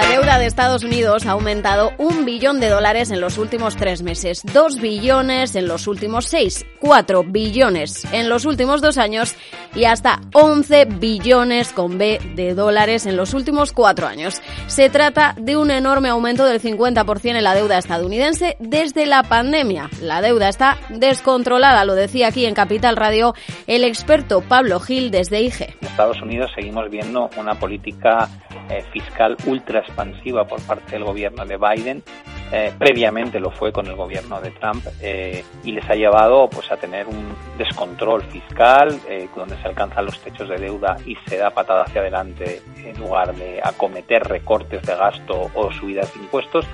la Estados Unidos ha aumentado un billón de dólares en los últimos tres meses, dos billones en los últimos seis, cuatro billones en los últimos dos años y hasta 11 billones con B de dólares en los últimos cuatro años. Se trata de un enorme aumento del 50% en la deuda estadounidense desde la pandemia. La deuda está descontrolada, lo decía aquí en Capital Radio el experto Pablo Gil desde IG. En Estados Unidos seguimos viendo una política eh, fiscal ultra expansiva por parte del gobierno de Biden. Eh, previamente lo fue con el gobierno de Trump eh, y les ha llevado pues a tener un descontrol fiscal donde se alcanzan los techos de deuda y se da patada hacia adelante en lugar de acometer recortes de gasto o subidas de impuestos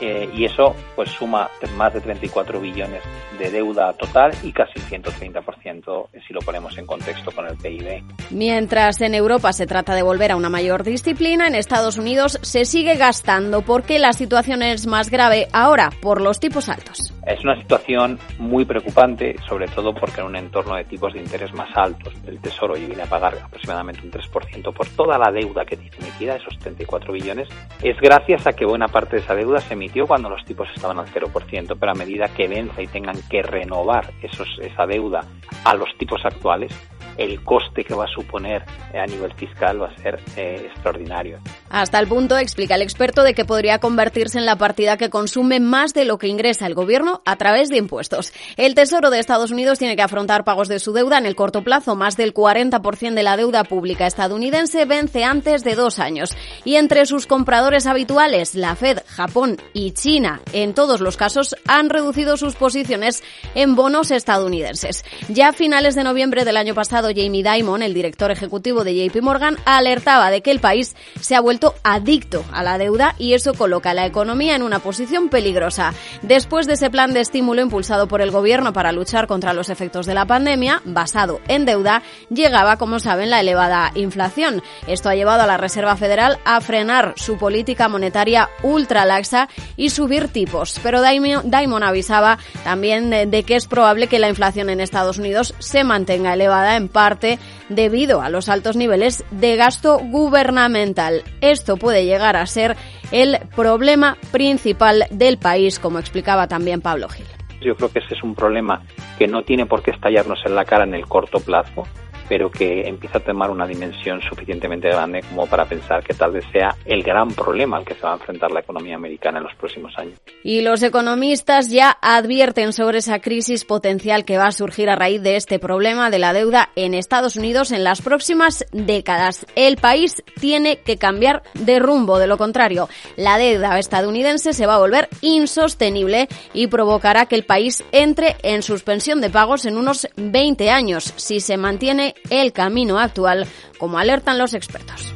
eh, y eso pues suma más de 34 billones de deuda total y casi 130% si lo ponemos en contexto con el PIB. Mientras en Europa se trata de volver a una mayor disciplina, en Estados Unidos se sigue gastando porque la situación es más grave ahora por los tipos altos. Es una situación muy preocupante, sobre todo porque en un entorno de tipos de interés más altos, el Tesoro viene a pagar aproximadamente un 3% por toda la deuda que tiene emitida, esos 34 billones, es gracias a que buena parte de esa deuda se emitió cuando los tipos estaban al 0%, pero a medida que venza y tengan que renovar esos, esa deuda a los tipos actuales, el coste que va a suponer a nivel fiscal va a ser eh, extraordinario. Hasta el punto, explica el experto, de que podría convertirse en la partida que consume más de lo que ingresa el gobierno a través de impuestos. El Tesoro de Estados Unidos tiene que afrontar pagos de su deuda en el corto plazo. Más del 40% de la deuda pública estadounidense vence antes de dos años. Y entre sus compradores habituales, la Fed, Japón y China, en todos los casos, han reducido sus posiciones en bonos estadounidenses. Ya a finales de noviembre del año pasado, Jamie Dimon, el director ejecutivo de JP Morgan, alertaba de que el país se ha vuelto adicto a la deuda y eso coloca a la economía en una posición peligrosa. Después de ese plan de estímulo impulsado por el gobierno para luchar contra los efectos de la pandemia, basado en deuda, llegaba, como saben, la elevada inflación. Esto ha llevado a la Reserva Federal a frenar su política monetaria ultra laxa y subir tipos. Pero Dimon avisaba también de que es probable que la inflación en Estados Unidos se mantenga elevada en parte debido a los altos niveles de gasto gubernamental. Esto puede llegar a ser el problema principal del país, como explicaba también Pablo Gil. Yo creo que ese es un problema que no tiene por qué estallarnos en la cara en el corto plazo, pero que empieza a tomar una dimensión suficientemente grande como para pensar que tal vez sea el gran problema al que se va a enfrentar la economía americana en los próximos años. Y los economistas ya advierten sobre esa crisis potencial que va a surgir a raíz de este problema de la deuda en Estados Unidos en las próximas décadas. El país tiene que cambiar de rumbo, de lo contrario, la deuda estadounidense se va a volver insostenible y provocará que el país entre en suspensión de pagos en unos 20 años si se mantiene el camino actual, como alertan los expertos.